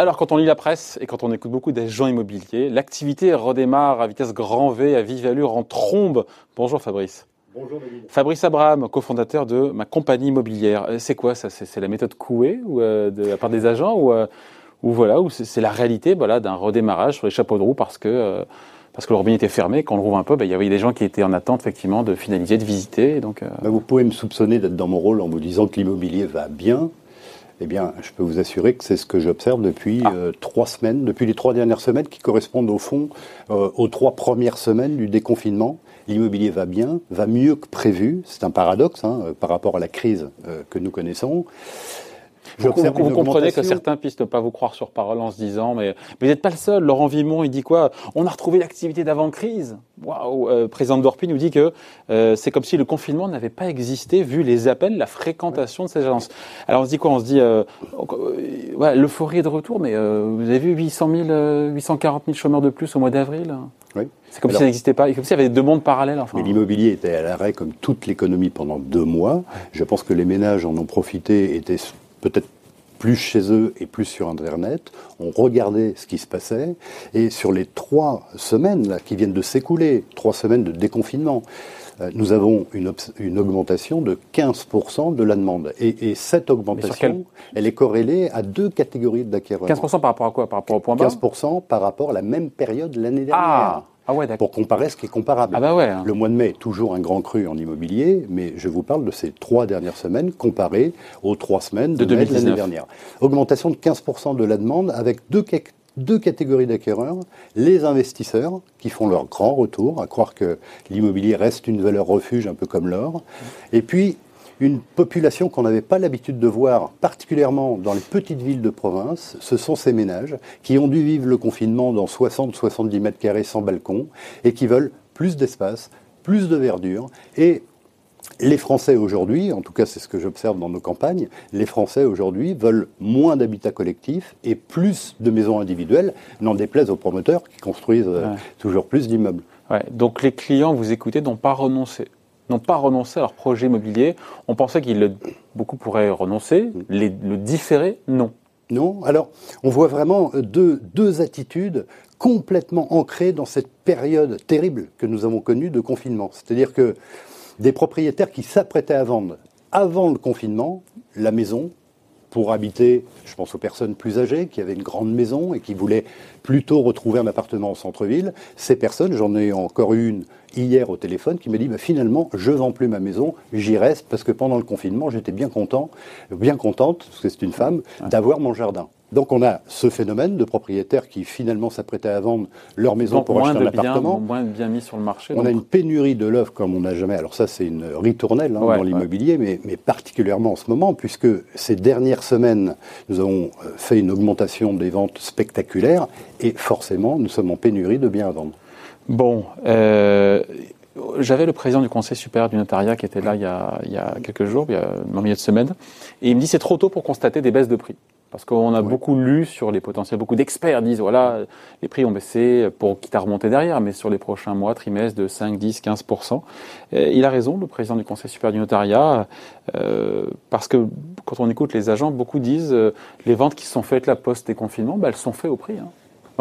Alors, quand on lit la presse et quand on écoute beaucoup d'agents immobiliers, l'activité redémarre à vitesse grand V, à vive allure, en trombe. Bonjour Fabrice. Bonjour David. Fabrice Abraham, cofondateur de ma compagnie immobilière. Euh, c'est quoi ça? C'est la méthode Coué ou euh, de la part des agents ou, euh, ou voilà ou c'est la réalité voilà d'un redémarrage sur les chapeaux de roue parce que parce que le robinet était fermé. Quand on le rouvre un peu, ben, il y avait des gens qui étaient en attente effectivement de finaliser, de visiter. Donc, ben, vous pouvez me soupçonner d'être dans mon rôle en vous disant que l'immobilier va bien. Eh bien, je peux vous assurer que c'est ce que j'observe depuis ah. euh, trois semaines, depuis les trois dernières semaines, qui correspondent au fond euh, aux trois premières semaines du déconfinement. L'immobilier va bien, va mieux que prévu. C'est un paradoxe hein, euh, par rapport à la crise que nous connaissons. Vous, vous, comprenez que certains puissent ne pas vous croire sur parole en se disant mais, vous n'êtes pas le seul. Laurent Vimon, il dit quoi? On a retrouvé l'activité d'avant-crise. Waouh euh, Président Dorpi nous dit que euh, c'est comme si le confinement n'avait pas existé vu les appels, la fréquentation de ces agences. Alors on se dit quoi? On se dit euh, euh l'euphorie est de retour, mais vous avez vu 800 000, 840 000 chômeurs de plus au mois d'avril? Oui. C'est comme si ça n'existait pas, comme s'il y avait deux mondes parallèles. Enfin. Mais l'immobilier était à l'arrêt comme toute l'économie pendant deux mois. Je pense que les ménages en ont profité, étaient peut-être plus chez eux et plus sur Internet. On regardait ce qui se passait. Et sur les trois semaines là, qui viennent de s'écouler, trois semaines de déconfinement, euh, nous avons une, une, augmentation de 15% de la demande. Et, et cette augmentation, elle est corrélée à deux catégories d'acquéreurs. 15% par rapport à quoi? Par rapport au point bas? 15% par rapport à la même période l'année dernière. Ah ah pour comparer ce qui est comparable. Ah bah ouais, hein. Le mois de mai, toujours un grand cru en immobilier, mais je vous parle de ces trois dernières semaines comparées aux trois semaines de, de l'année dernière. Augmentation de 15% de la demande avec deux, deux catégories d'acquéreurs. Les investisseurs qui font leur grand retour, à croire que l'immobilier reste une valeur refuge un peu comme l'or. Et puis une population qu'on n'avait pas l'habitude de voir, particulièrement dans les petites villes de province, ce sont ces ménages qui ont dû vivre le confinement dans 60-70 mètres carrés sans balcon et qui veulent plus d'espace, plus de verdure. Et les Français aujourd'hui, en tout cas c'est ce que j'observe dans nos campagnes, les Français aujourd'hui veulent moins d'habitat collectif et plus de maisons individuelles, n'en déplaise aux promoteurs qui construisent euh, toujours plus d'immeubles. Ouais, donc les clients, vous écoutez, n'ont pas renoncé n'ont pas renoncé à leur projet immobilier. On pensait qu'ils beaucoup pourraient renoncer, les, le différer, non. Non. Alors, on voit vraiment deux, deux attitudes complètement ancrées dans cette période terrible que nous avons connue de confinement. C'est-à-dire que des propriétaires qui s'apprêtaient à vendre avant le confinement la maison pour habiter, je pense aux personnes plus âgées qui avaient une grande maison et qui voulaient plutôt retrouver un appartement au centre-ville. Ces personnes, j'en ai encore une hier au téléphone qui me dit bah, finalement je vends plus ma maison, j'y reste parce que pendant le confinement j'étais bien content, bien contente parce que c'est une femme d'avoir mon jardin. Donc on a ce phénomène de propriétaires qui finalement s'apprêtaient à vendre leur maison pour acheter un appartement. Moins bien mis sur le marché. On a une pénurie de l'œuvre comme on n'a jamais. Alors ça c'est une ritournelle hein, dans l'immobilier, mais, mais, particulièrement en ce moment puisque ces dernières semaines nous avons euh, fait une augmentation des ventes spectaculaires et forcément nous sommes en pénurie de biens à vendre. Bon, euh, j'avais le président du Conseil supérieur du notariat qui était là il y a, il y a quelques jours, il y a un milieu de semaine, et il me dit c'est trop tôt pour constater des baisses de prix. Parce qu'on a beaucoup lu sur les potentiels, beaucoup d'experts disent voilà, les prix ont baissé pour quitte à remonter derrière, mais sur les prochains mois, trimestres de 5, 10, 15% Il a raison, le président du Conseil supérieur du notariat, euh, parce que quand on écoute les agents, beaucoup disent euh, les ventes qui sont faites là post-déconfinement, bah, elles sont faites au prix. Hein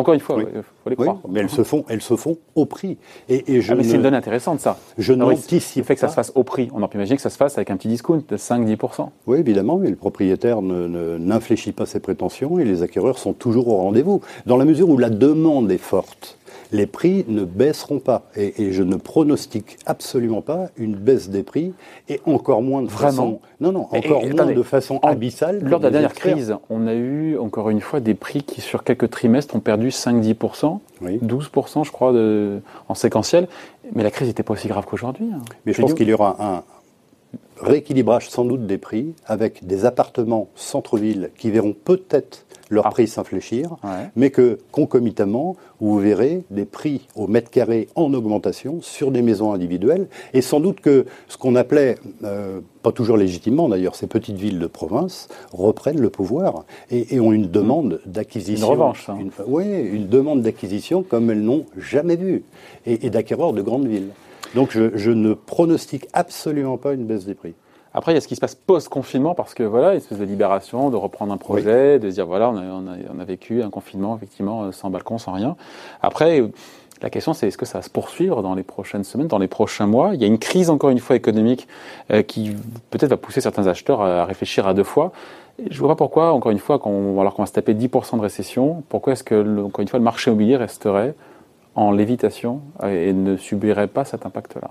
encore une fois, il faut les croire. mais elles se font, elles se font au prix. Et, je ah, mais c'est une donne intéressante, ça. Je n'anticipe Le fait que ça se fasse au prix, on peut imaginer que ça se fasse avec un petit discount de 5-10%. Oui, évidemment, mais le propriétaire n'infléchit pas ses prétentions et les acquéreurs sont toujours au rendez-vous. Dans la mesure où la demande est forte, les prix ne baisseront pas. Et, je ne pronostique absolument pas une baisse des prix, et encore moins de façon... Non, non, encore moins de façon abyssale. Lors de la dernière crise, on a eu, encore une fois, des prix qui, sur quelques trimestres, ont perdu 5-10%, 12%, je crois, de, en séquentiel. Mais la crise n'était pas aussi grave qu'aujourd'hui. Hein. Mais je pense qu'il y aura un rééquilibrage sans doute des prix, avec des appartements centre-ville qui verront peut-être leur ah. prix s'infléchir, mais que concomitamment, vous verrez des prix au mètre carré en augmentation sur des maisons individuelles, et sans doute que ce qu'on appelait, euh, pas toujours légitimement d'ailleurs, ces petites villes de province reprennent le pouvoir et, ont une demande d'acquisition. Une revanche. Hein. oui, une demande d'acquisition comme elles n'ont jamais vu, et, et d'acquéreurs de grandes villes. Donc je, ne pronostique absolument pas une baisse des prix. Après, il y a ce qui se passe post-confinement, parce que voilà, une espèce de libération, de reprendre un projet, de dire voilà, on a, on, a, on a, vécu un confinement, effectivement, sans balcon, sans rien. Après, la question, c'est est-ce que ça va se poursuivre dans les prochaines semaines, dans les prochains mois? Il y a une crise, encore une fois, économique euh, qui peut-être va pousser certains acheteurs à réfléchir à deux fois. Je ne vois pas pourquoi, encore une fois, alors qu'on va se taper 10% de récession, pourquoi est-ce que, encore une fois, le marché immobilier resterait en lévitation et ne subirait pas cet impact-là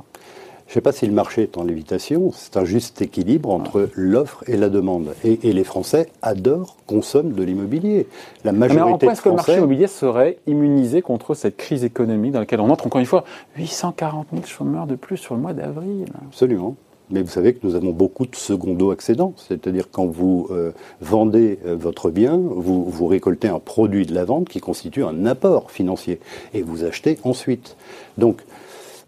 je ne sais pas si le marché est en lévitation, c'est un juste équilibre entre l'offre et la demande. Et, les Français adorent, consomment de l'immobilier. La ah, majorité Mais en quoi est-ce que le marché immobilier serait immunisé contre cette crise économique dans laquelle on entre Encore une fois, 840 000 chômeurs de plus sur le mois d'avril? Absolument. Mais vous savez que nous avons beaucoup de secondo accédants, c'est-à-dire quand vous euh, vendez euh, votre bien, vous, vous récoltez un produit de la vente qui constitue un apport financier et vous achetez ensuite. Donc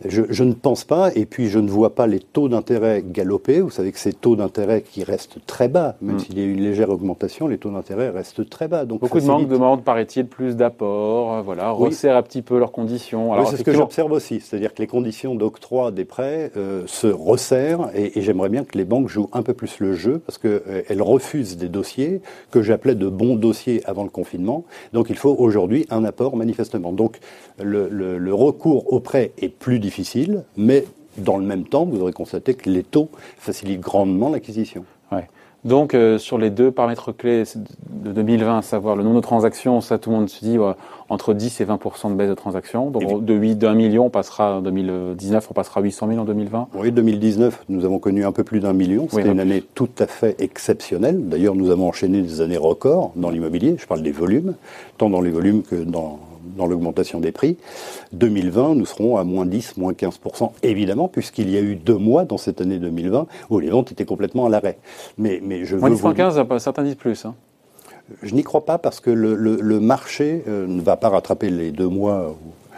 je, ne pense pas, et puis je ne vois pas les taux d'intérêt galoper. Vous savez que ces taux d'intérêt qui restent très bas, même mm. s'il y a eu une légère augmentation, les taux d'intérêt restent très bas. Donc Beaucoup de banques demandent, paraît-il, plus d'apports, euh, voilà, resserrent un petit peu leurs conditions. Alors, c'est ce que j'observe aussi, c'est-à-dire que les conditions d'octroi des prêts euh, se resserrent, et, j'aimerais bien que les banques jouent un peu plus le jeu, parce qu'elles euh, refusent des dossiers que j'appelais de bons dossiers avant le confinement. Donc il faut aujourd'hui un apport manifestement. Donc le, le recours au prêt est plus difficile, mais dans le même temps, vous aurez constaté que les taux facilitent grandement l'acquisition. Donc, euh, sur les deux paramètres clés de 2020, à savoir le nombre de transactions, ça, tout le monde se dit entre 10 et 20% de baisse de transactions. Donc, de 8 d'un million, on passera en 2019, on passera à 800 000 en 2020. Oui, 2019, nous avons connu un peu plus d'un million. C'était une année tout à fait exceptionnelle. D'ailleurs, nous avons enchaîné des années records dans l'immobilier. Je parle des volumes, tant dans les volumes que dans dans l'augmentation des prix. 2020, nous serons à moins 10, moins 15%, évidemment, puisqu'il y a eu deux mois dans cette année 2020 où les ventes étaient complètement à l'arrêt. Mais, mais je moins 10, moins 15, certains disent plus. Hein. Je n'y crois pas parce que le, marché euh, ne va pas rattraper les deux mois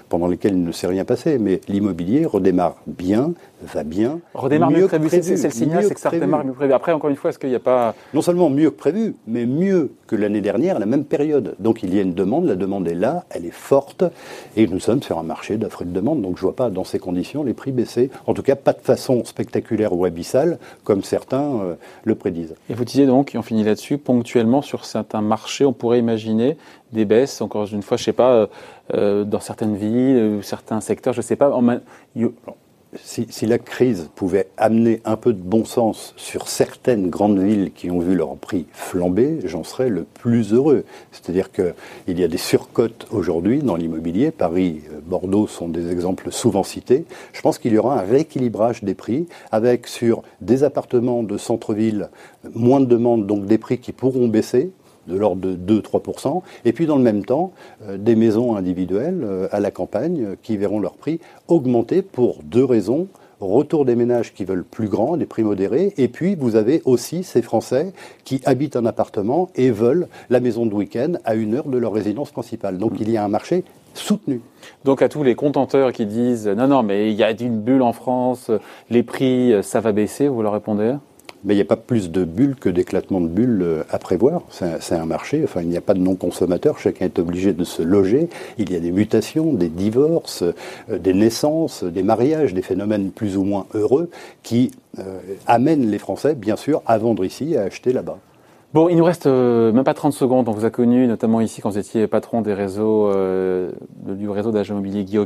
pendant lesquels il ne s'est rien passé. Mais l'immobilier redémarre bien, va bien. Redémarre mieux, que prévu, c'est le signal, c'est que ça redémarre mieux que prévu. Après, encore une fois, est-ce qu'il n'y a pas. Non seulement mieux que prévu, mais mieux que l'année dernière à la même période. Donc il y a une demande, la demande est là, elle est forte, et nous sommes sur un marché d'offre et de demande. Donc je ne vois pas dans ces conditions les prix baisser. En tout cas, pas de façon spectaculaire ou abyssale, comme certains euh, le prédisent. Et vous disiez donc, et on finit là-dessus, ponctuellement sur certains marchés, on pourrait imaginer des baisses, encore une fois, je ne sais pas, euh, euh, dans certaines villes, certains secteurs, je ne sais pas. Si, la crise pouvait amener un peu de bon sens sur certaines grandes villes qui ont vu leur prix flamber, j'en serais le plus heureux. C'est-à-dire qu'il y a des surcotes aujourd'hui dans l'immobilier. Paris, euh, Bordeaux sont des exemples souvent cités. Je pense qu'il y aura un rééquilibrage des prix avec sur des appartements de centre-ville moins de demandes, donc des prix qui pourront baisser de l'ordre de 2-3%, et puis dans le même temps, euh, des maisons individuelles euh, à la campagne qui verront leur prix augmenter pour deux raisons retour des ménages qui veulent plus grand, des prix modérés, et puis vous avez aussi ces Français qui habitent un appartement et veulent la maison de week-end à une heure de leur résidence principale. Donc il y a un marché soutenu. Donc à tous les contenteurs qui disent non, non, mais il y a une bulle en France, les prix, ça va baisser, vous leur répondez? Mais il n'y a pas plus de bulles que d'éclatement de bulles euh, à prévoir. C'est un, marché, enfin, il n'y a pas de non-consommateurs, chacun est obligé de se loger. Il y a des mutations, des divorces, euh, des naissances, des mariages, des phénomènes plus ou moins heureux qui euh, amènent les Français, bien sûr, à vendre ici et à acheter là-bas. Bon, il nous reste même pas 30 secondes. On vous a connu notamment ici quand vous étiez patron des réseaux, du réseau d'agents immobiliers Guy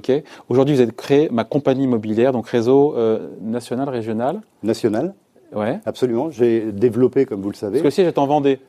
Aujourd'hui, vous avez créé ma compagnie immobilière, donc réseau national, régional National Ouais. Absolument. J'ai développé, comme vous le savez. Parce que si j'étais en Vendée.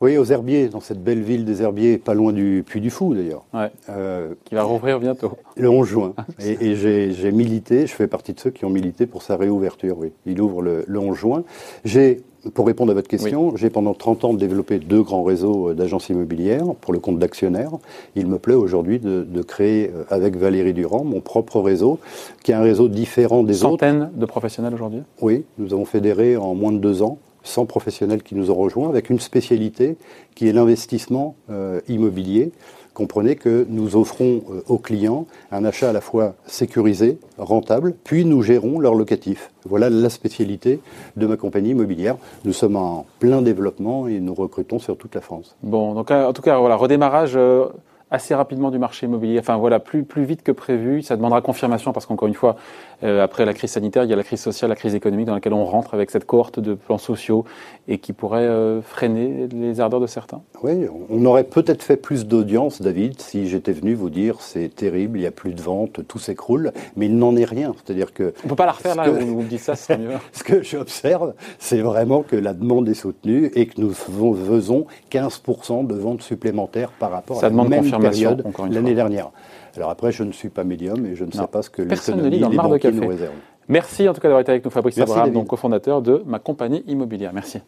Oui, aux Herbiers, dans cette belle ville des Herbiers, pas loin du Puy du Fou d'ailleurs. Ouais. Euh, qui va rouvrir bientôt. Le 11 juin. et, j'ai milité, je fais partie de ceux qui ont milité pour sa réouverture, oui. Il ouvre le, le 11 juin. J'ai pour répondre à votre question, j'ai pendant 30 ans développé deux grands réseaux euh, d'agences immobilières pour le compte d'actionnaires. Il me plaît aujourd'hui de, créer euh, avec Valérie Durand mon propre réseau, qui est un réseau différent des autres. Centaines de professionnels aujourd'hui? Oui, nous avons fédéré en moins de deux ans 100 professionnels qui nous ont rejoints avec une spécialité qui est l'investissement euh, immobilier comprenez que nous offrons euh, aux clients un achat à la fois sécurisé, rentable, puis nous gérons leur locatif. Voilà la spécialité de ma compagnie immobilière. Nous sommes en plein développement et nous recrutons sur toute la France. Bon, donc en tout cas, voilà, redémarrage. Euh, assez rapidement du marché immobilier. Enfin voilà, plus, plus vite que prévu. Ça demandera confirmation parce qu'encore une fois, euh, après la crise sanitaire, il y a la crise sociale, la crise économique dans laquelle on rentre avec cette cohorte de plans sociaux et qui pourrait euh, freiner les ardeurs de certains. Oui, on aurait peut-être fait plus d'audience, David, si j'étais venu vous dire c'est terrible, il n'y a plus de ventes, tout s'écroule, mais il n'en est rien. C'est-à-dire que on peut pas la refaire là. vous me dites ça, ce serait mieux. ce que j'observe, c'est vraiment que la demande est soutenue et que nous faisons 15% de ventes supplémentaires par rapport à la même période l'année dernière. Alors après, je ne suis pas médium et je ne sais pas ce que l'économie et les banquiers nous réservent. Merci en tout cas d'avoir été avec nous, Fabrice Abraham, donc cofondateur de ma compagnie immobilière. Merci.